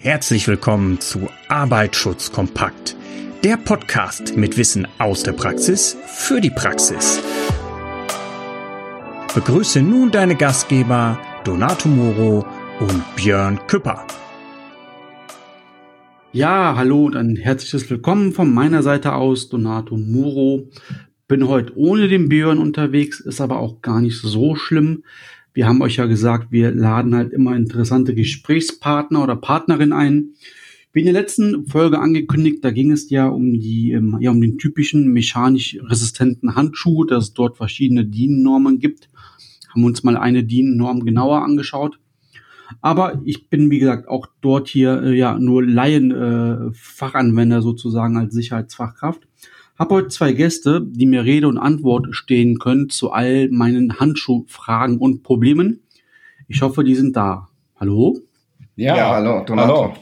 Herzlich willkommen zu Arbeitsschutz kompakt, der Podcast mit Wissen aus der Praxis für die Praxis. Begrüße nun deine Gastgeber Donato Moro und Björn Küpper. Ja, hallo und ein herzliches Willkommen von meiner Seite aus, Donato Muro. Bin heute ohne den Björn unterwegs, ist aber auch gar nicht so schlimm. Wir haben euch ja gesagt, wir laden halt immer interessante Gesprächspartner oder Partnerin ein. Wie in der letzten Folge angekündigt, da ging es ja um die, ähm, ja, um den typischen mechanisch resistenten Handschuh, dass es dort verschiedene DIN-Normen gibt. Haben uns mal eine DIN-Norm genauer angeschaut. Aber ich bin, wie gesagt, auch dort hier äh, ja nur Laien äh, sozusagen als Sicherheitsfachkraft. Habe heute zwei Gäste, die mir Rede und Antwort stehen können zu all meinen Handschuhfragen und Problemen. Ich hoffe, die sind da. Hallo? Ja, ja hallo, Donato. Hallo.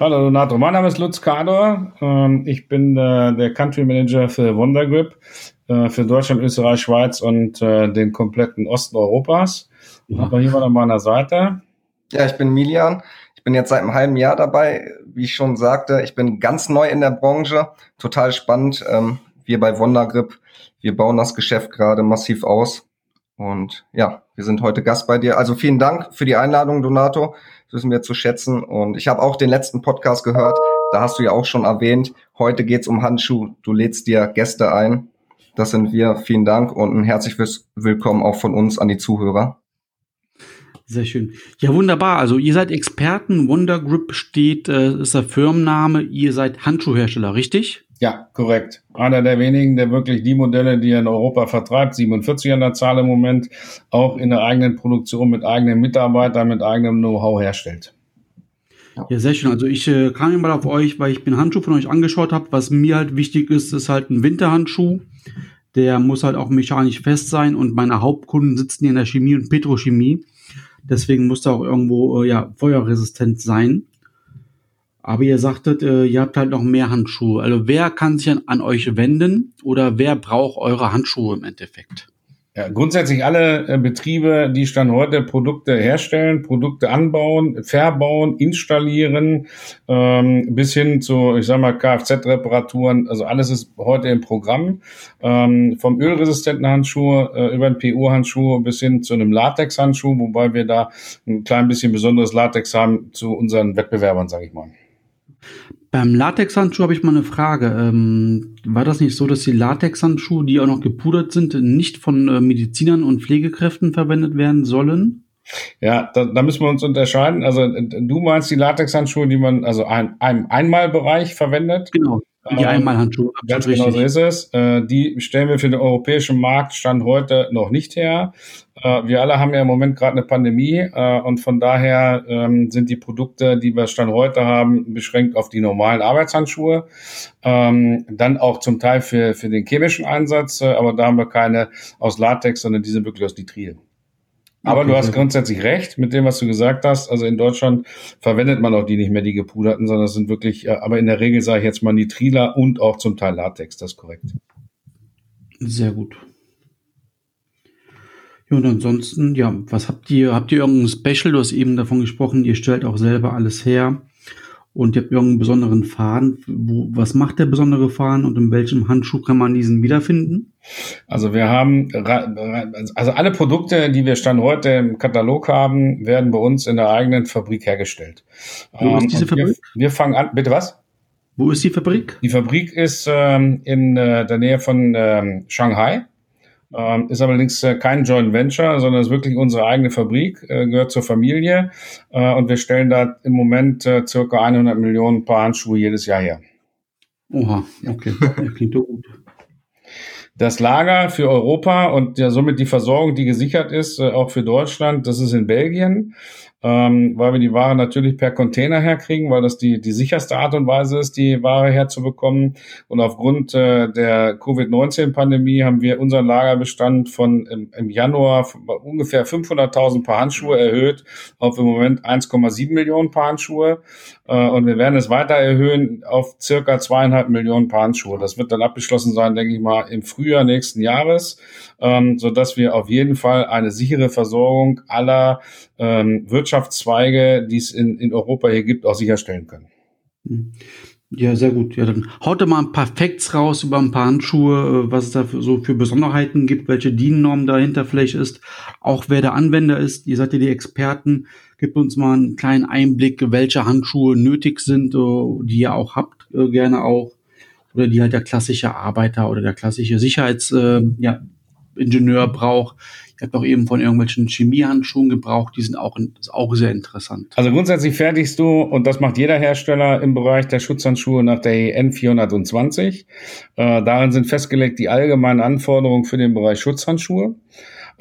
Hallo Donato, mein Name ist Lutz Kador. Ähm, ich bin äh, der Country Manager für Wondergrip äh, für Deutschland, Österreich, Schweiz und äh, den kompletten Osten Europas. Ja. Aber hier mal an meiner Seite. Ja, ich bin Milian. Ich bin jetzt seit einem halben Jahr dabei. Wie ich schon sagte, ich bin ganz neu in der Branche. Total spannend. Ähm, wir bei Wondergrip, wir bauen das Geschäft gerade massiv aus. Und ja, wir sind heute Gast bei dir. Also vielen Dank für die Einladung, Donato. Das wissen wir zu schätzen. Und ich habe auch den letzten Podcast gehört. Da hast du ja auch schon erwähnt. Heute geht's um Handschuh. Du lädst dir Gäste ein. Das sind wir. Vielen Dank und ein herzliches Willkommen auch von uns an die Zuhörer. Sehr schön. Ja, wunderbar. Also ihr seid Experten. Wonder Grip steht, äh, ist der Firmenname. Ihr seid Handschuhhersteller, richtig? Ja, korrekt. Einer der wenigen, der wirklich die Modelle, die er in Europa vertreibt, 47 an der Zahl im Moment, auch in der eigenen Produktion mit eigenen Mitarbeitern, mit eigenem Know-how herstellt. Ja, sehr schön. Also ich äh, kam mal auf euch, weil ich mir Handschuh von euch angeschaut habe. Was mir halt wichtig ist, ist halt ein Winterhandschuh. Der muss halt auch mechanisch fest sein und meine Hauptkunden sitzen hier in der Chemie und Petrochemie. Deswegen muss er auch irgendwo äh, ja, feuerresistent sein. Aber ihr sagtet, äh, ihr habt halt noch mehr Handschuhe. Also wer kann sich an, an euch wenden oder wer braucht eure Handschuhe im Endeffekt? Ja, grundsätzlich alle äh, Betriebe, die Stand heute Produkte herstellen, Produkte anbauen, verbauen, installieren, ähm, bis hin zu, ich sag mal, Kfz-Reparaturen, also alles ist heute im Programm. Ähm, vom ölresistenten Handschuh äh, über den PU-Handschuh bis hin zu einem Latex-Handschuh, wobei wir da ein klein bisschen besonderes Latex haben zu unseren Wettbewerbern, sage ich mal. Beim Latexhandschuh habe ich mal eine Frage. Ähm, war das nicht so, dass die Latexhandschuhe, die auch noch gepudert sind, nicht von äh, Medizinern und Pflegekräften verwendet werden sollen? Ja, da, da müssen wir uns unterscheiden. Also du meinst die Latexhandschuhe, die man also ein, einem Einmalbereich verwendet? Genau. Die ähm, Einmalhandschuhe. Ganz genau so ist es. Äh, die stellen wir für den europäischen Markt Stand heute noch nicht her. Äh, wir alle haben ja im Moment gerade eine Pandemie äh, und von daher ähm, sind die Produkte, die wir Stand heute haben, beschränkt auf die normalen Arbeitshandschuhe. Ähm, dann auch zum Teil für, für den chemischen Einsatz, aber da haben wir keine aus Latex, sondern diese wirklich aus Nitril. Aber okay. du hast grundsätzlich recht mit dem, was du gesagt hast. Also in Deutschland verwendet man auch die nicht mehr, die gepuderten, sondern es sind wirklich, aber in der Regel sage ich jetzt mal Nitriler und auch zum Teil Latex, das ist korrekt. Sehr gut. Ja, und ansonsten, ja, was habt ihr? Habt ihr irgendein Special? Du hast eben davon gesprochen, ihr stellt auch selber alles her und ihr habt irgendeinen besonderen Faden. Wo, was macht der besondere Faden und in welchem Handschuh kann man diesen wiederfinden? Also wir haben, also alle Produkte, die wir Stand heute im Katalog haben, werden bei uns in der eigenen Fabrik hergestellt. Wo ist diese Fabrik? Wir, wir, fangen an, bitte was? Wo ist die Fabrik? Die Fabrik ist ähm, in äh, der Nähe von ähm, Shanghai. Ähm, ist allerdings äh, kein Joint Venture, sondern ist wirklich unsere eigene Fabrik, äh, gehört zur Familie äh, und wir stellen da im Moment äh, circa 100 Millionen Paar Handschuhe jedes Jahr her. Oha, okay, klingt doch gut. Das Lager für Europa und ja somit die Versorgung, die gesichert ist, äh, auch für Deutschland, das ist in Belgien ähm, weil wir die Ware natürlich per Container herkriegen, weil das die, die sicherste Art und Weise ist, die Ware herzubekommen. Und aufgrund äh, der Covid-19-Pandemie haben wir unseren Lagerbestand von im, im Januar ungefähr 500.000 Paar Handschuhe erhöht auf im Moment 1,7 Millionen Paar Handschuhe. Äh, und wir werden es weiter erhöhen auf circa zweieinhalb Millionen Paar Handschuhe. Das wird dann abgeschlossen sein, denke ich mal, im Frühjahr nächsten Jahres, ähm, so dass wir auf jeden Fall eine sichere Versorgung aller ähm, Wirtschaft Wirtschaftszweige, die es in, in Europa hier gibt, auch sicherstellen können. Hm. Ja, sehr gut. Ja, dann haut doch mal ein paar Facts raus über ein paar Handschuhe, äh, was es da für, so für Besonderheiten gibt, welche DIN-Norm dahinter vielleicht ist, auch wer der Anwender ist. Ihr seid ja die Experten. Gebt uns mal einen kleinen Einblick, welche Handschuhe nötig sind, äh, die ihr auch habt, äh, gerne auch. Oder die halt der klassische Arbeiter oder der klassische Sicherheitsingenieur ja, Ingenieur braucht. Ich habe auch eben von irgendwelchen Chemiehandschuhen gebraucht, die sind auch, auch sehr interessant. Also grundsätzlich fertigst du, und das macht jeder Hersteller im Bereich der Schutzhandschuhe nach der EN 420. Äh, darin sind festgelegt die allgemeinen Anforderungen für den Bereich Schutzhandschuhe.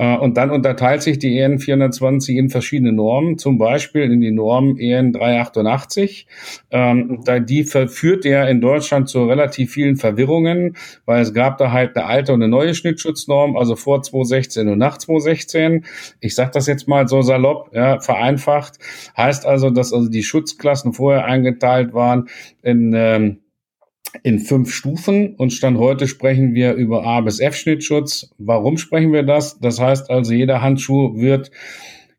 Äh, und dann unterteilt sich die EN 420 in verschiedene Normen, zum Beispiel in die Norm EN 388. Ähm, die verführt ja in Deutschland zu relativ vielen Verwirrungen, weil es gab da halt eine alte und eine neue Schnittschutznanorm, also vor 2016 und nach 2016. Ich sage das jetzt mal so salopp, ja, vereinfacht. Heißt also, dass also die Schutzklassen vorher eingeteilt waren in ähm, in fünf Stufen und Stand heute sprechen wir über A bis F Schnittschutz. Warum sprechen wir das? Das heißt also, jeder Handschuh wird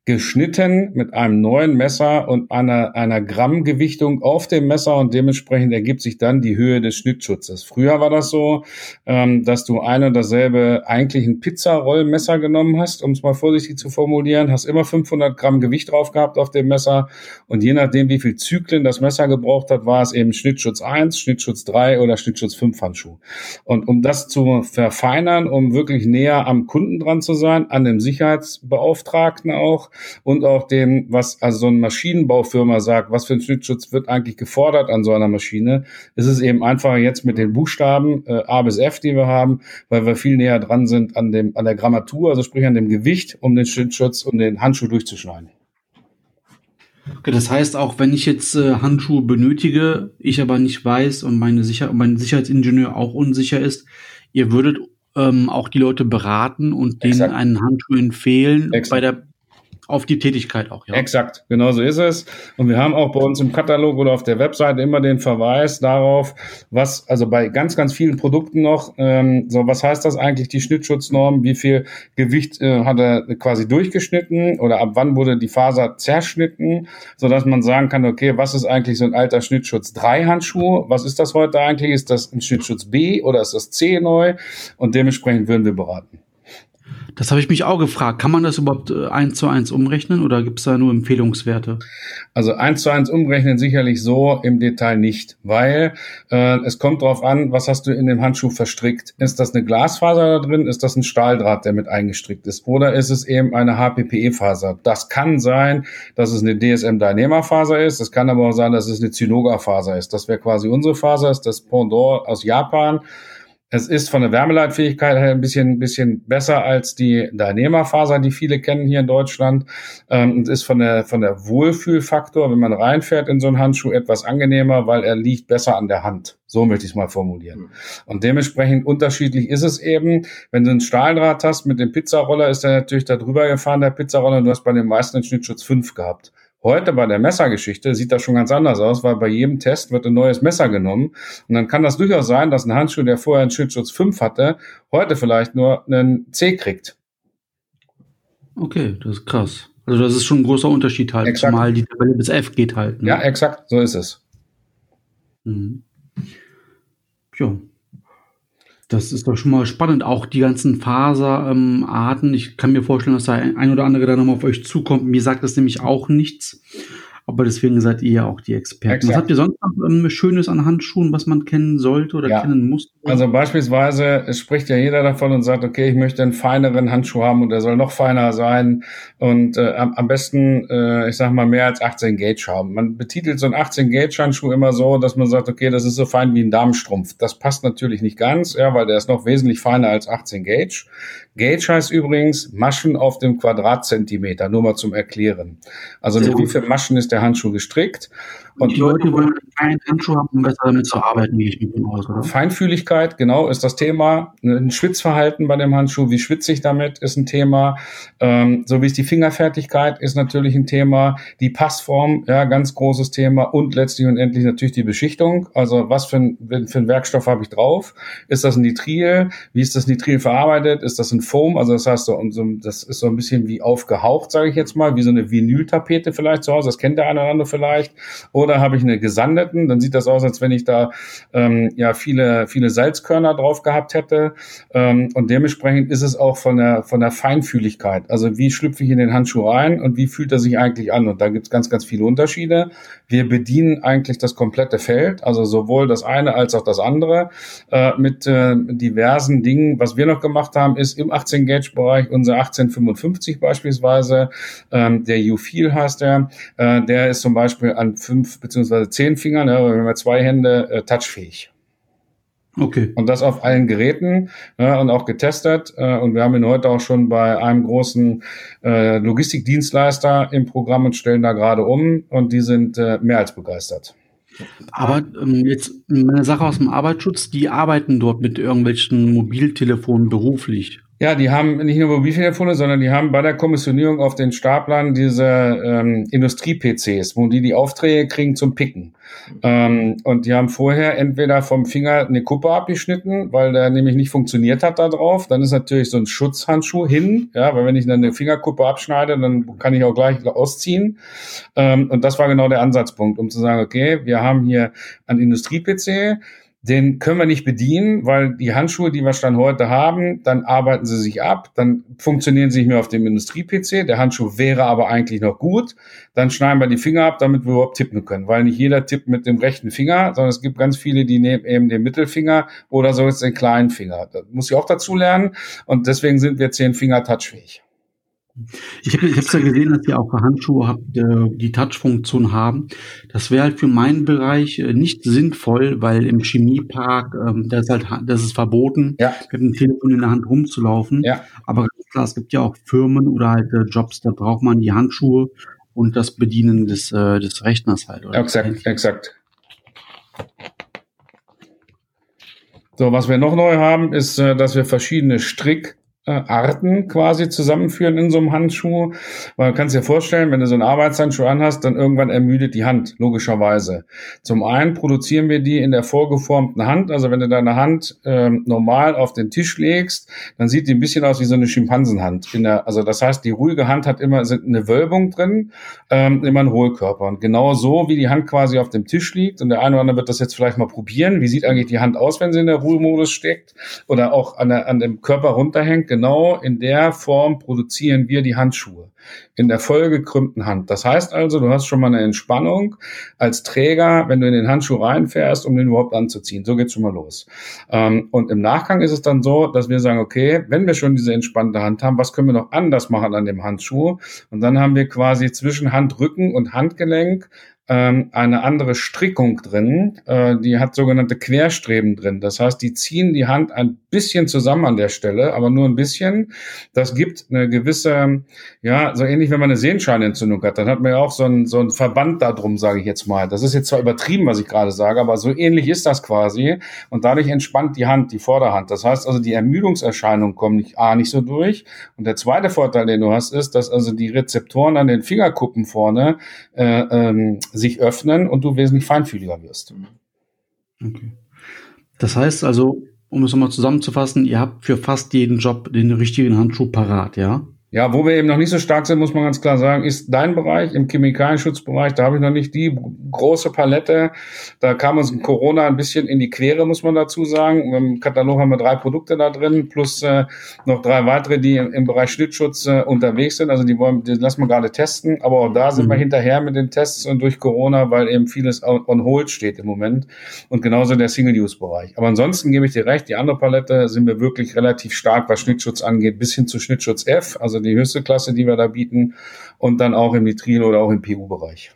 geschnitten mit einem neuen Messer und einer, einer Grammgewichtung auf dem Messer und dementsprechend ergibt sich dann die Höhe des Schnittschutzes. Früher war das so, ähm, dass du ein und dasselbe eigentlich ein Pizzarollmesser genommen hast, um es mal vorsichtig zu formulieren, hast immer 500 Gramm Gewicht drauf gehabt auf dem Messer und je nachdem, wie viel Zyklen das Messer gebraucht hat, war es eben Schnittschutz 1, Schnittschutz 3 oder Schnittschutz 5 Handschuh. Und um das zu verfeinern, um wirklich näher am Kunden dran zu sein, an dem Sicherheitsbeauftragten auch, und auch dem, was also so eine Maschinenbaufirma sagt, was für ein Schnittschutz wird eigentlich gefordert an so einer Maschine, ist es eben einfacher jetzt mit den Buchstaben äh, A bis F, die wir haben, weil wir viel näher dran sind an dem an der Grammatur, also sprich an dem Gewicht, um den Schnittschutz und den Handschuh durchzuschneiden. Okay, das heißt, auch wenn ich jetzt äh, Handschuhe benötige, ich aber nicht weiß und meine Sicher mein Sicherheitsingenieur auch unsicher ist, ihr würdet ähm, auch die Leute beraten und denen Exakt. einen Handschuh empfehlen Exakt. bei der auf die Tätigkeit auch, ja. Exakt, genau so ist es. Und wir haben auch bei uns im Katalog oder auf der Webseite immer den Verweis darauf, was, also bei ganz, ganz vielen Produkten noch, ähm, so was heißt das eigentlich, die Schnittschutznnorm, wie viel Gewicht äh, hat er quasi durchgeschnitten oder ab wann wurde die Faser zerschnitten, so dass man sagen kann, okay, was ist eigentlich so ein alter Schnittschutz 3 Handschuh? Was ist das heute eigentlich? Ist das ein Schnittschutz B oder ist das C neu? Und dementsprechend würden wir beraten. Das habe ich mich auch gefragt. Kann man das überhaupt äh, eins zu eins umrechnen oder gibt es da nur Empfehlungswerte? Also eins zu eins umrechnen sicherlich so im Detail nicht, weil äh, es kommt darauf an, was hast du in dem Handschuh verstrickt. Ist das eine Glasfaser da drin? Ist das ein Stahldraht, der mit eingestrickt ist? Oder ist es eben eine HPPE-Faser? Das kann sein, dass es eine DSM Dyneema-Faser ist. Es kann aber auch sein, dass es eine Zynoga-Faser ist. Das wäre quasi unsere Faser, ist das Pendant aus Japan. Es ist von der Wärmeleitfähigkeit her ein bisschen, bisschen besser als die Dyneema-Faser, die viele kennen hier in Deutschland. Ähm, es ist von der, von der Wohlfühlfaktor, wenn man reinfährt in so einen Handschuh, etwas angenehmer, weil er liegt besser an der Hand. So möchte ich es mal formulieren. Mhm. Und dementsprechend unterschiedlich ist es eben. Wenn du einen Stahldraht hast mit dem Pizzaroller, ist er natürlich da drüber gefahren, der Pizzaroller. Du hast bei den meisten einen Schnittschutz 5 gehabt. Heute bei der Messergeschichte sieht das schon ganz anders aus, weil bei jedem Test wird ein neues Messer genommen. Und dann kann das durchaus sein, dass ein Handschuh, der vorher einen Schnittschutz 5 hatte, heute vielleicht nur einen C kriegt. Okay, das ist krass. Also das ist schon ein großer Unterschied halt, exakt. zumal die Tabelle bis F geht halt. Ne? Ja, exakt, so ist es. Mhm. Ja, das ist doch schon mal spannend. Auch die ganzen Faserarten. Ähm, ich kann mir vorstellen, dass da ein oder andere dann nochmal auf euch zukommt. Mir sagt das nämlich auch nichts. Aber deswegen seid ihr ja auch die Experten. Exakt. Was habt ihr sonst noch ähm, Schönes an Handschuhen, was man kennen sollte oder ja. kennen muss? Also beispielsweise, es spricht ja jeder davon und sagt, okay, ich möchte einen feineren Handschuh haben und der soll noch feiner sein und äh, am, am besten, äh, ich sag mal, mehr als 18 Gauge haben. Man betitelt so einen 18 Gauge Handschuh immer so, dass man sagt, okay, das ist so fein wie ein Damenstrumpf. Das passt natürlich nicht ganz, ja, weil der ist noch wesentlich feiner als 18 Gauge. Gauge heißt übrigens Maschen auf dem Quadratzentimeter, nur mal zum Erklären. Also wie viel Maschen ist der Handschuh gestrickt. Und die Leute wollen keinen Handschuh haben, um besser damit zu arbeiten, gehe ich mit dem aus, oder? Feinfühligkeit, genau, ist das Thema. Ein Schwitzverhalten bei dem Handschuh, wie schwitze ich damit, ist ein Thema. Ähm, so wie ist die Fingerfertigkeit, ist natürlich ein Thema. Die Passform, ja, ganz großes Thema. Und letztlich und endlich natürlich die Beschichtung. Also was für ein, für ein Werkstoff habe ich drauf? Ist das ein Nitril? Wie ist das Nitril verarbeitet? Ist das ein Foam? Also das heißt, so, das ist so ein bisschen wie aufgehaucht, sage ich jetzt mal, wie so eine Vinyltapete vielleicht zu Hause. Das kennt der eine oder andere vielleicht. Oder habe ich eine gesandeten, dann sieht das aus, als wenn ich da ähm, ja viele, viele Salzkörner drauf gehabt hätte. Ähm, und dementsprechend ist es auch von der, von der Feinfühligkeit. Also wie schlüpfe ich in den Handschuh rein und wie fühlt er sich eigentlich an? Und da gibt es ganz, ganz viele Unterschiede. Wir bedienen eigentlich das komplette Feld, also sowohl das eine als auch das andere, äh, mit äh, diversen Dingen. Was wir noch gemacht haben, ist im 18-Gauge-Bereich unser 1855 beispielsweise, ähm, der U-Feel heißt der, äh, der ist zum Beispiel an fünf beziehungsweise zehn Fingern, ne, wir haben ja zwei Hände, äh, touchfähig. Okay. Und das auf allen Geräten ja, und auch getestet. Äh, und wir haben ihn heute auch schon bei einem großen äh, Logistikdienstleister im Programm und stellen da gerade um. Und die sind äh, mehr als begeistert. Aber ähm, jetzt eine Sache aus dem Arbeitsschutz, die arbeiten dort mit irgendwelchen Mobiltelefonen beruflich. Ja, die haben nicht nur Mobiltelefone, sondern die haben bei der Kommissionierung auf den Staplern diese ähm, Industrie-PCs, wo die die Aufträge kriegen zum Picken. Ähm, und die haben vorher entweder vom Finger eine Kuppe abgeschnitten, weil der nämlich nicht funktioniert hat da drauf. Dann ist natürlich so ein Schutzhandschuh hin, ja, weil wenn ich dann eine Fingerkuppe abschneide, dann kann ich auch gleich ausziehen. Ähm, und das war genau der Ansatzpunkt, um zu sagen, okay, wir haben hier ein Industrie-PC, den können wir nicht bedienen, weil die Handschuhe, die wir Stand heute haben, dann arbeiten sie sich ab, dann funktionieren sie nicht mehr auf dem Industrie-PC. Der Handschuh wäre aber eigentlich noch gut. Dann schneiden wir die Finger ab, damit wir überhaupt tippen können, weil nicht jeder tippt mit dem rechten Finger, sondern es gibt ganz viele, die nehmen eben den Mittelfinger oder so jetzt den kleinen Finger. Das muss ich auch dazu lernen und deswegen sind wir zehn Finger touchfähig. Ich habe ich ja gesehen, dass ihr auch Handschuhe habt, äh, die Touch-Funktion haben. Das wäre halt für meinen Bereich äh, nicht sinnvoll, weil im Chemiepark, ähm, das ist halt, das ist verboten, ja. mit dem Telefon in der Hand rumzulaufen. Ja. Aber klar, es gibt ja auch Firmen oder halt äh, Jobs, da braucht man die Handschuhe und das Bedienen des, des Rechners halt. Oder exakt, exakt. So, was wir noch neu haben, ist, dass wir verschiedene Strick Arten quasi zusammenführen in so einem Handschuh. Weil du kannst dir vorstellen, wenn du so einen Arbeitshandschuh anhast, dann irgendwann ermüdet die Hand, logischerweise. Zum einen produzieren wir die in der vorgeformten Hand. Also wenn du deine Hand ähm, normal auf den Tisch legst, dann sieht die ein bisschen aus wie so eine Schimpansenhand. In der, also das heißt, die ruhige Hand hat immer eine Wölbung drin, ähm, immer einen Hohlkörper. Und genau so, wie die Hand quasi auf dem Tisch liegt, und der eine oder andere wird das jetzt vielleicht mal probieren, wie sieht eigentlich die Hand aus, wenn sie in der Ruhemodus steckt oder auch an, der, an dem Körper runterhängt, genau in der Form produzieren wir die Handschuhe. In der vollgekrümmten Hand. Das heißt also, du hast schon mal eine Entspannung als Träger, wenn du in den Handschuh reinfährst, um den überhaupt anzuziehen. So geht's schon mal los. Ähm, und im Nachgang ist es dann so, dass wir sagen, okay, wenn wir schon diese entspannte Hand haben, was können wir noch anders machen an dem Handschuh? Und dann haben wir quasi zwischen Handrücken und Handgelenk ähm, eine andere Strickung drin. Äh, die hat sogenannte Querstreben drin. Das heißt, die ziehen die Hand ein bisschen zusammen an der Stelle, aber nur ein bisschen. Das gibt eine gewisse, ja, so ähnlich, wenn man eine Sehenscheinentzündung hat, dann hat man ja auch so ein, so ein Verband da drum, sage ich jetzt mal. Das ist jetzt zwar übertrieben, was ich gerade sage, aber so ähnlich ist das quasi. Und dadurch entspannt die Hand, die Vorderhand. Das heißt also, die Ermüdungserscheinungen kommen nicht, A, nicht so durch. Und der zweite Vorteil, den du hast, ist, dass also die Rezeptoren an den Fingerkuppen vorne äh, ähm, sich öffnen und du wesentlich feinfühliger wirst. Okay. Das heißt also, um es nochmal zusammenzufassen, ihr habt für fast jeden Job den richtigen Handschuh parat, ja? Ja, wo wir eben noch nicht so stark sind, muss man ganz klar sagen, ist dein Bereich im Chemikalienschutzbereich. Da habe ich noch nicht die große Palette. Da kam uns Corona ein bisschen in die Quere, muss man dazu sagen. Im Katalog haben wir drei Produkte da drin, plus äh, noch drei weitere, die im, Bereich Schnittschutz äh, unterwegs sind. Also die wollen, die lassen wir gerade testen. Aber auch da sind mhm. wir hinterher mit den Tests und durch Corona, weil eben vieles on hold steht im Moment. Und genauso der Single-Use-Bereich. Aber ansonsten gebe ich dir recht, die andere Palette sind wir wirklich relativ stark, was Schnittschutz angeht, bis hin zu Schnittschutz F. Also die höchste Klasse, die wir da bieten und dann auch im Nitril oder auch im PU-Bereich.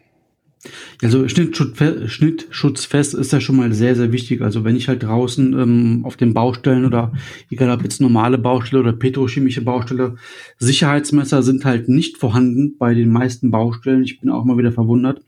Also Schnittschutzfest, ist ja schon mal sehr, sehr wichtig. Also wenn ich halt draußen ähm, auf den Baustellen oder egal ob jetzt normale Baustelle oder petrochemische Baustelle, Sicherheitsmesser sind halt nicht vorhanden bei den meisten Baustellen. Ich bin auch mal wieder verwundert.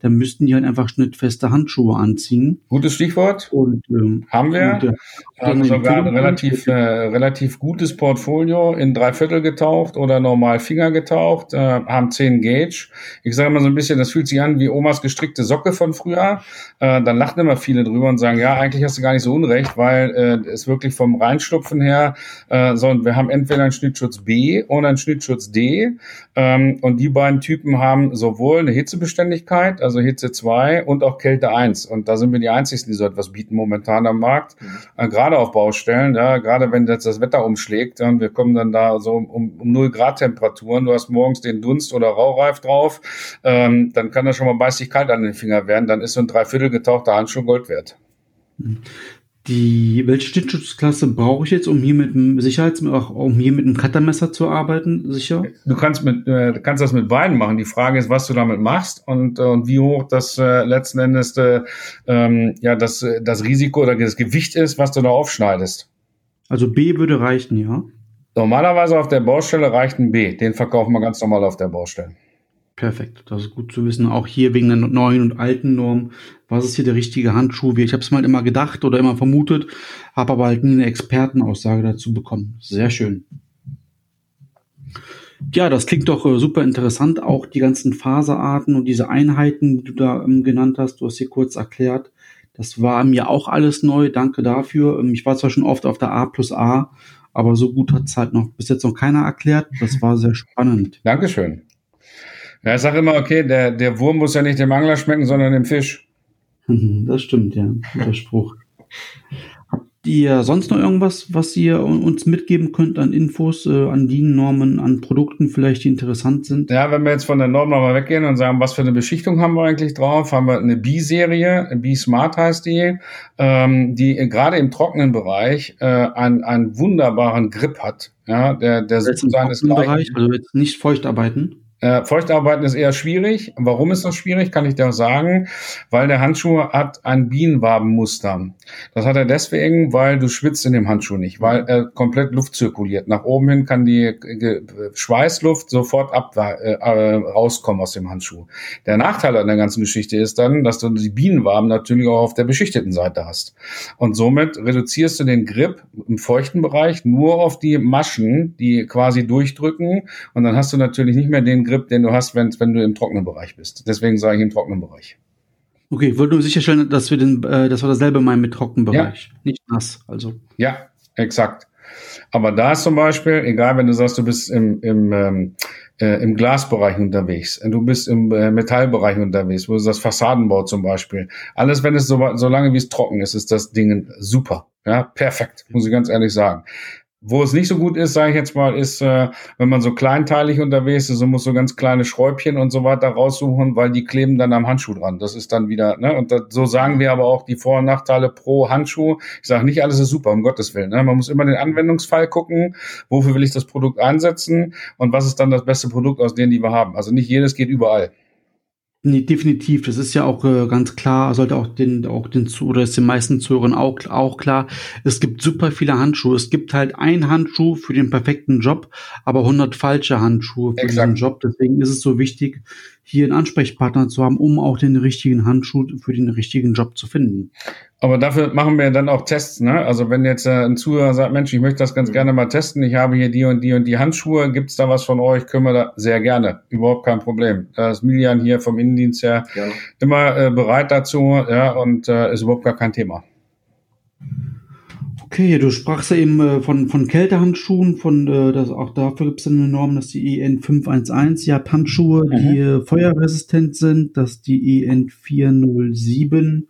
Da müssten die halt einfach schnittfeste Handschuhe anziehen. Gutes Stichwort. Und ähm, haben wir. Und, äh, haben sogar ein relativ, äh, relativ gutes Portfolio in drei Viertel getaucht oder normal Finger getaucht, äh, haben 10 Gauge. Ich sage mal so ein bisschen, das fühlt sich an wie Omas gestrickte Socke von früher. Äh, dann lachen immer viele drüber und sagen, ja, eigentlich hast du gar nicht so unrecht, weil äh, es wirklich vom Reinstupfen her, äh, sondern wir haben entweder einen Schnittschutz B oder einen Schnittschutz D. Ähm, und die beiden Typen haben sowohl eine Hitzebeständigkeit, also Hitze 2 und auch Kälte 1. Und da sind wir die einzigen, die so etwas bieten momentan am Markt. Mhm. Äh, gerade auf Baustellen, ja, gerade wenn jetzt das Wetter umschlägt und wir kommen dann da so um, um 0 Grad Temperaturen, du hast morgens den Dunst oder Raureif drauf, ähm, dann kann das schon mal beißig kalt an den Finger werden, dann ist so ein Dreiviertel getauchter Handschuh Gold wert. Die, welche Schnittschutzklasse brauche ich jetzt, um hier mit dem Sicherheits, auch um hier mit dem Cuttermesser zu arbeiten, sicher? Du kannst mit, äh, kannst das mit beiden machen. Die Frage ist, was du damit machst und, äh, und wie hoch das äh, letzten Endes äh, ähm, ja das, äh, das Risiko oder das Gewicht ist, was du da aufschneidest. Also B würde reichen, ja? Normalerweise auf der Baustelle reicht ein B. Den verkaufen wir ganz normal auf der Baustelle. Perfekt, das ist gut zu wissen. Auch hier wegen der neuen und alten Norm, was ist hier der richtige Handschuh? Ich habe es mal immer gedacht oder immer vermutet, habe aber halt nie eine Expertenaussage dazu bekommen. Sehr schön. Ja, das klingt doch äh, super interessant. Auch die ganzen Faserarten und diese Einheiten, die du da ähm, genannt hast, du hast hier kurz erklärt. Das war mir auch alles neu. Danke dafür. Ähm, ich war zwar schon oft auf der A plus A, aber so gut hat es halt noch bis jetzt noch keiner erklärt. Das war sehr spannend. Dankeschön. Ja, ich sage immer, okay, der, der Wurm muss ja nicht dem Angler schmecken, sondern dem Fisch. Das stimmt, ja. Guter Spruch. Habt ihr sonst noch irgendwas, was ihr uns mitgeben könnt an Infos, äh, an DIN-Normen, an Produkten vielleicht, die interessant sind? Ja, wenn wir jetzt von der Norm nochmal weggehen und sagen, was für eine Beschichtung haben wir eigentlich drauf, haben wir eine B-Serie, B-Smart heißt die, ähm, die gerade im trockenen Bereich äh, einen, einen wunderbaren Grip hat. Ja, der, der sozusagen ist Bereich, also jetzt nicht feucht arbeiten. Äh, Feuchtarbeiten ist eher schwierig. Warum ist das schwierig? Kann ich dir auch sagen. Weil der Handschuh hat ein Bienenwabenmuster. Das hat er deswegen, weil du schwitzt in dem Handschuh nicht, weil er komplett Luft zirkuliert. Nach oben hin kann die Schweißluft sofort ab, äh, äh, rauskommen aus dem Handschuh. Der Nachteil an der ganzen Geschichte ist dann, dass du die Bienenwaben natürlich auch auf der beschichteten Seite hast. Und somit reduzierst du den Grip im feuchten Bereich nur auf die Maschen, die quasi durchdrücken. Und dann hast du natürlich nicht mehr den Grip, den du hast, wenn, wenn du im trockenen Bereich bist. Deswegen sage ich im trockenen Bereich. Okay, ich wollte nur sicherstellen, dass wir den, äh, dass wir dasselbe meinen mit Trockenbereich, ja. nicht nass, also. Ja, exakt. Aber da ist zum Beispiel, egal wenn du sagst, du bist im, im, ähm, äh, im Glasbereich unterwegs, du bist im äh, Metallbereich unterwegs, wo du das Fassadenbau zum Beispiel. Alles, wenn es so, so lange wie es trocken ist, ist das Ding super. Ja, perfekt, muss ich ganz ehrlich sagen. Wo es nicht so gut ist, sage ich jetzt mal, ist, äh, wenn man so kleinteilig unterwegs ist und muss so ganz kleine Schräubchen und so weiter raussuchen, weil die kleben dann am Handschuh dran. Das ist dann wieder, ne? Und das, so sagen wir aber auch die Vor- und Nachteile pro Handschuh. Ich sage nicht, alles ist super, um Gottes Willen. Ne? Man muss immer den Anwendungsfall gucken, wofür will ich das Produkt einsetzen und was ist dann das beste Produkt aus denen, die wir haben. Also nicht jedes geht überall. Nee, definitiv. Das ist ja auch äh, ganz klar, sollte auch den, auch den zu oder ist den meisten Zuhörern auch, auch klar. Es gibt super viele Handschuhe. Es gibt halt ein Handschuh für den perfekten Job, aber 100 falsche Handschuhe für Exakt. diesen Job. Deswegen ist es so wichtig, hier einen Ansprechpartner zu haben, um auch den richtigen Handschuh für den richtigen Job zu finden. Aber dafür machen wir dann auch Tests, ne? Also wenn jetzt äh, ein Zuhörer sagt, Mensch, ich möchte das ganz mhm. gerne mal testen, ich habe hier die und die und die Handschuhe, gibt's da was von euch? Können wir da sehr gerne, überhaupt kein Problem. Da ist Milian hier vom Innendienst her gerne. immer äh, bereit dazu, ja, und äh, ist überhaupt gar kein Thema. Okay, du sprachst ja eben äh, von, von Kältehandschuhen, von äh, das, auch dafür gibt es eine Norm, dass die EN 511 die hat Handschuhe, mhm. die äh, feuerresistent sind, dass die EN 407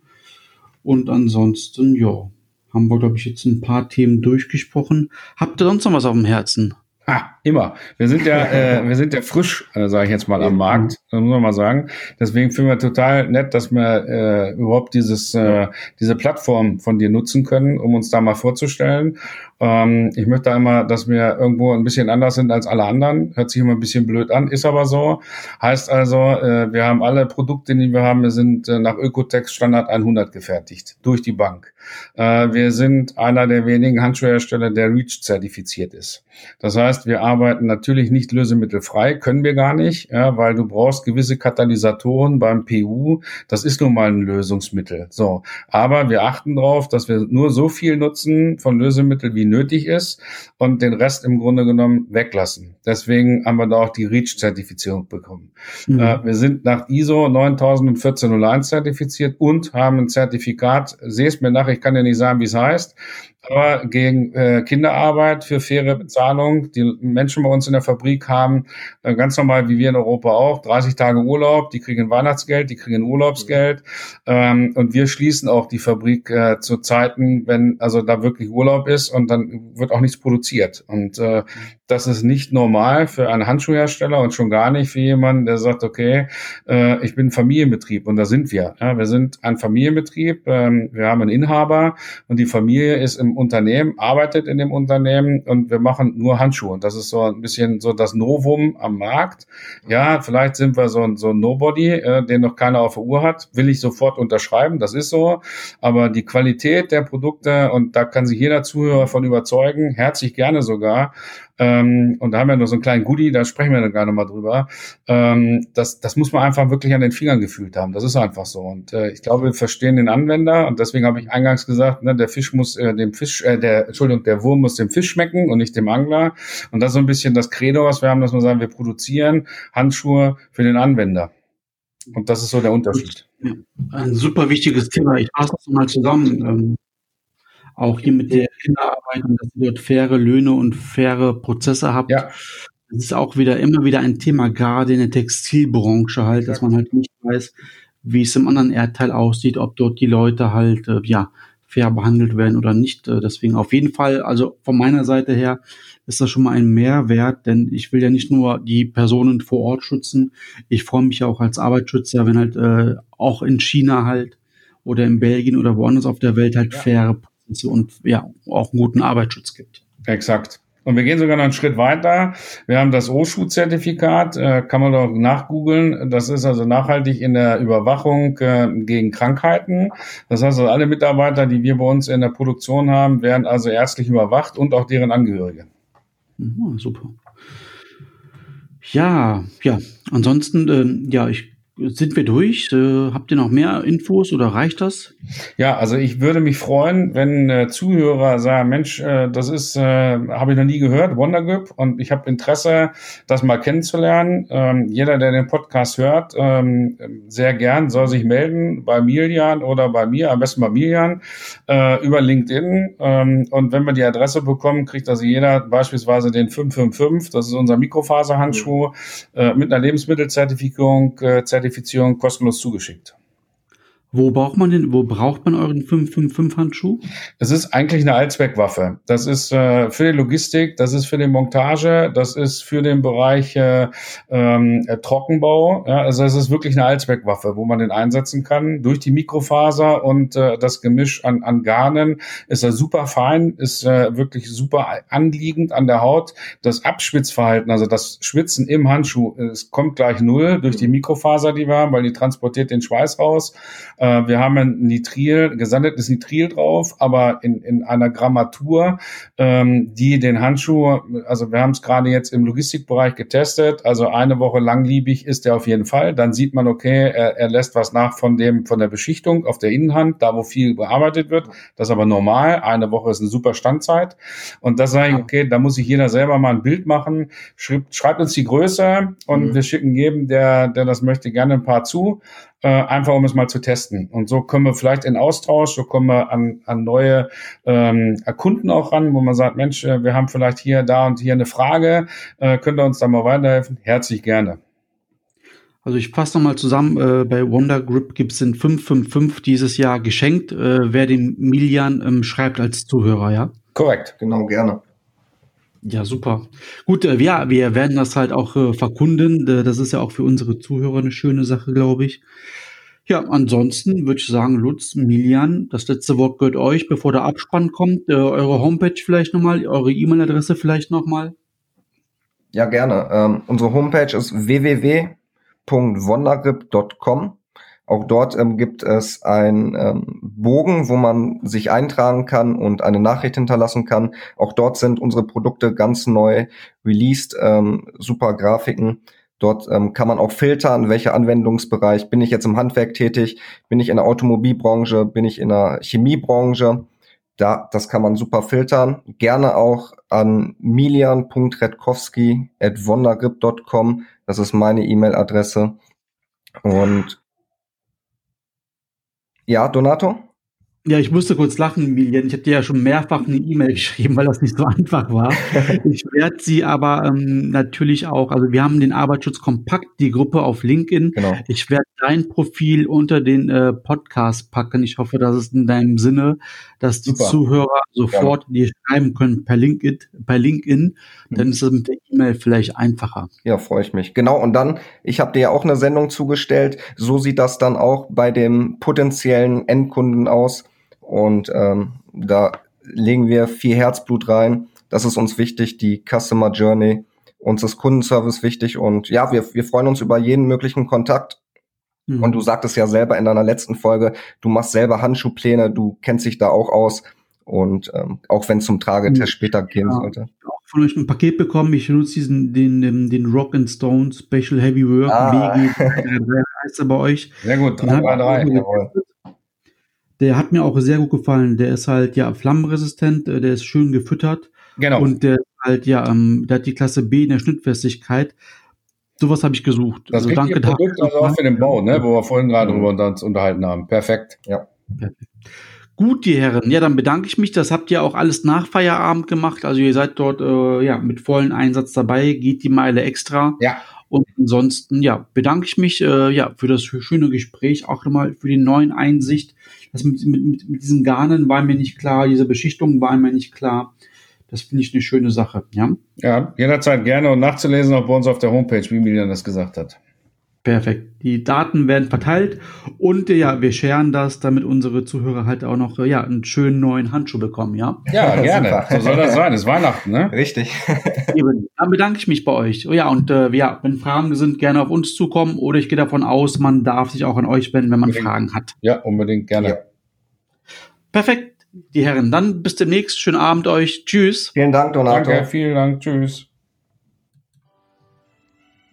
und ansonsten, ja, haben wir, glaube ich, jetzt ein paar Themen durchgesprochen. Habt ihr sonst noch was auf dem Herzen? Ha, immer. Wir sind ja, äh, wir sind ja frisch, äh, sage ich jetzt mal, am Markt, das muss man mal sagen. Deswegen finden wir total nett, dass wir äh, überhaupt dieses, äh, diese Plattform von dir nutzen können, um uns da mal vorzustellen. Ähm, ich möchte einmal, dass wir irgendwo ein bisschen anders sind als alle anderen. Hört sich immer ein bisschen blöd an, ist aber so. Heißt also, äh, wir haben alle Produkte, die wir haben, wir sind äh, nach Ökotex Standard 100 gefertigt, durch die Bank. Äh, wir sind einer der wenigen Handschuhhersteller, der REACH zertifiziert ist. Das heißt, wir arbeiten natürlich nicht lösemittelfrei, können wir gar nicht, ja, weil du brauchst gewisse Katalysatoren beim PU. Das ist nun mal ein Lösungsmittel. So. Aber wir achten darauf, dass wir nur so viel nutzen von Lösemittel, wie nötig ist und den Rest im Grunde genommen weglassen. Deswegen haben wir da auch die REACH-Zertifizierung bekommen. Mhm. Äh, wir sind nach ISO 901401 zertifiziert und haben ein Zertifikat, sehe es mir nach, ich kann dir nicht sagen, wie es heißt, aber gegen äh, Kinderarbeit für faire Bezahlung. Die Menschen bei uns in der Fabrik haben äh, ganz normal, wie wir in Europa auch, 30 Tage Urlaub, die kriegen Weihnachtsgeld, die kriegen Urlaubsgeld. Ähm, und wir schließen auch die Fabrik äh, zu Zeiten, wenn also da wirklich Urlaub ist und dann wird auch nichts produziert. Und äh, das ist nicht normal für einen Handschuhhersteller und schon gar nicht für jemanden, der sagt, okay, äh, ich bin Familienbetrieb und da sind wir. Ja, wir sind ein Familienbetrieb, ähm, wir haben einen Inhaber und die Familie ist im Unternehmen, arbeitet in dem Unternehmen und wir machen nur Handschuhe. Und das ist so ein bisschen so das Novum am Markt. Ja, vielleicht sind wir so ein, so ein Nobody, äh, den noch keiner auf der Uhr hat, will ich sofort unterschreiben, das ist so. Aber die Qualität der Produkte, und da kann sich jeder Zuhörer von überzeugen, herzlich gerne sogar, ähm, und da haben wir noch so einen kleinen Goodie, da sprechen wir dann gar nochmal drüber. Ähm, das, das muss man einfach wirklich an den Fingern gefühlt haben. Das ist einfach so. Und äh, ich glaube, wir verstehen den Anwender und deswegen habe ich eingangs gesagt, ne, der Fisch muss äh, dem Fisch, äh, der, Entschuldigung, der Wurm muss dem Fisch schmecken und nicht dem Angler. Und das ist so ein bisschen das Credo, was wir haben, dass wir sagen, wir produzieren Handschuhe für den Anwender. Und das ist so der Unterschied. Ein super wichtiges Thema. Ich fasse das mal zusammen. Auch hier mit der Kinderarbeit und dass ihr dort faire Löhne und faire Prozesse habt. Ja. Das ist auch wieder immer wieder ein Thema, gerade in der Textilbranche halt, dass man halt nicht weiß, wie es im anderen Erdteil aussieht, ob dort die Leute halt äh, ja fair behandelt werden oder nicht. Äh, deswegen auf jeden Fall, also von meiner Seite her ist das schon mal ein Mehrwert, denn ich will ja nicht nur die Personen vor Ort schützen, ich freue mich ja auch als Arbeitsschützer, wenn halt äh, auch in China halt oder in Belgien oder woanders auf der Welt halt ja. faire und ja, auch einen guten Arbeitsschutz gibt. Exakt. Und wir gehen sogar noch einen Schritt weiter. Wir haben das OSHU-Zertifikat, äh, kann man doch nachgoogeln. Das ist also nachhaltig in der Überwachung äh, gegen Krankheiten. Das heißt, also alle Mitarbeiter, die wir bei uns in der Produktion haben, werden also ärztlich überwacht und auch deren Angehörige. Mhm, super. Ja, ja. Ansonsten, äh, ja, ich sind wir durch? Äh, habt ihr noch mehr Infos oder reicht das? Ja, also ich würde mich freuen, wenn äh, Zuhörer sagen, Mensch, äh, das ist, äh, habe ich noch nie gehört, Wondergrip, und ich habe Interesse, das mal kennenzulernen. Ähm, jeder, der den Podcast hört, ähm, sehr gern soll sich melden bei Milian oder bei mir, am besten bei Milian, äh, über LinkedIn. Ähm, und wenn wir die Adresse bekommen, kriegt also jeder beispielsweise den 555, das ist unser Mikrofaserhandschuh, äh, mit einer Lebensmittelzertifizierung, äh, Zertifizierung kostenlos zugeschickt. Wo braucht man den, wo braucht man euren 555 Handschuh? Das ist eigentlich eine Allzweckwaffe. Das ist äh, für die Logistik, das ist für die Montage, das ist für den Bereich äh, äh, Trockenbau. Ja, also es ist wirklich eine Allzweckwaffe, wo man den einsetzen kann. Durch die Mikrofaser und äh, das Gemisch an, an Garnen ist er super fein, ist äh, wirklich super anliegend an der Haut. Das Abschwitzverhalten, also das Schwitzen im Handschuh, es kommt gleich null durch die Mikrofaser, die wir haben, weil die transportiert den Schweiß raus. Wir haben ein Nitril, gesandetes Nitril drauf, aber in, in einer Grammatur, ähm, die den Handschuh, also wir haben es gerade jetzt im Logistikbereich getestet, also eine Woche langliebig ist er auf jeden Fall. Dann sieht man, okay, er, er lässt was nach von dem, von der Beschichtung auf der Innenhand, da wo viel bearbeitet wird. Das ist aber normal. Eine Woche ist eine super Standzeit. Und da sage ich, okay, da muss sich jeder selber mal ein Bild machen. Schreibt, schreibt uns die Größe und mhm. wir schicken jedem, der, der das möchte, gerne ein paar zu äh, einfach um es mal zu testen. Und so kommen wir vielleicht in Austausch, so kommen wir an, an neue ähm, Kunden auch ran, wo man sagt, Mensch, äh, wir haben vielleicht hier, da und hier eine Frage, äh, könnt ihr uns da mal weiterhelfen? Herzlich gerne. Also ich fasse nochmal zusammen, äh, bei Wonder Grip gibt es den 555 dieses Jahr geschenkt, äh, wer den Milian ähm, schreibt als Zuhörer, ja? Korrekt. Genau, gerne. Ja, super. Gut, äh, ja, wir werden das halt auch äh, verkunden. Äh, das ist ja auch für unsere Zuhörer eine schöne Sache, glaube ich. Ja, ansonsten würde ich sagen, Lutz, Milian, das letzte Wort gehört euch, bevor der Abspann kommt. Äh, eure Homepage vielleicht nochmal, eure E-Mail-Adresse vielleicht nochmal. Ja, gerne. Ähm, unsere Homepage ist www.wondergrip.com. Auch dort ähm, gibt es einen ähm, Bogen, wo man sich eintragen kann und eine Nachricht hinterlassen kann. Auch dort sind unsere Produkte ganz neu released, ähm, super Grafiken. Dort ähm, kann man auch filtern, welcher Anwendungsbereich. Bin ich jetzt im Handwerk tätig? Bin ich in der Automobilbranche? Bin ich in der Chemiebranche? Da, das kann man super filtern. Gerne auch an milian.redkowski.wondergrip.com. Das ist meine E-Mail-Adresse. Und ja, Donato? Ja, ich musste kurz lachen, Milian. Ich habe dir ja schon mehrfach eine E-Mail geschrieben, weil das nicht so einfach war. Ich werde sie aber ähm, natürlich auch, also wir haben den Arbeitsschutz Kompakt, die Gruppe auf LinkedIn. Genau. Ich werde dein Profil unter den äh, Podcast packen. Ich hoffe, dass es in deinem Sinne, dass die Super. Zuhörer sofort ja. dir schreiben können per LinkedIn, per LinkedIn. Dann ist es mit der E-Mail vielleicht einfacher. Ja, freue ich mich. Genau. Und dann, ich habe dir ja auch eine Sendung zugestellt. So sieht das dann auch bei dem potenziellen Endkunden aus und ähm, da legen wir viel Herzblut rein. Das ist uns wichtig, die Customer Journey. Uns ist Kundenservice wichtig und ja, wir, wir freuen uns über jeden möglichen Kontakt. Mhm. Und du sagtest ja selber in deiner letzten Folge, du machst selber Handschuhpläne, du kennst dich da auch aus. Und ähm, auch wenn es zum Tragetest mhm. später gehen ja, sollte. Auch von euch ein Paket bekommen. Ich nutze diesen den, den, Rock and Stone Special Heavy Work ah. BG heißt er bei euch. Sehr gut, 3 bei 3, jawohl. Der hat mir auch sehr gut gefallen. Der ist halt ja flammenresistent, äh, der ist schön gefüttert. Genau. Und der halt ja, ähm, der hat die Klasse B in der Schnittfestigkeit. Sowas habe ich gesucht. Das also danke Produkt also auch für den Bau, ne, wo wir vorhin gerade drüber uns unterhalten haben. Perfekt. Ja. Perfekt. Gut, die Herren. Ja, dann bedanke ich mich. Das habt ihr auch alles nach Feierabend gemacht. Also ihr seid dort äh, ja mit vollen Einsatz dabei. Geht die Meile extra. Ja. Und ansonsten, ja, bedanke ich mich äh, ja für das schöne Gespräch, auch nochmal für die neuen Einsicht. Das mit, mit, mit diesen Garnen war mir nicht klar, diese Beschichtung war mir nicht klar. Das finde ich eine schöne Sache, ja. Ja, jederzeit gerne und nachzulesen auch bei uns auf der Homepage, wie Milian das gesagt hat. Perfekt. Die Daten werden verteilt und ja, wir scheren das, damit unsere Zuhörer halt auch noch ja, einen schönen neuen Handschuh bekommen, ja? Ja, gerne. so soll das sein. Es ist Weihnachten, ne? Richtig. Eben. Dann bedanke ich mich bei euch. Oh ja, und äh, ja, wenn Fragen sind, gerne auf uns zukommen oder ich gehe davon aus, man darf sich auch an euch wenden, wenn man unbedingt. Fragen hat. Ja, unbedingt gerne. Ja. Perfekt, die Herren. Dann bis demnächst. Schönen Abend euch. Tschüss. Vielen Dank, Donato. Danke, vielen Dank. Tschüss.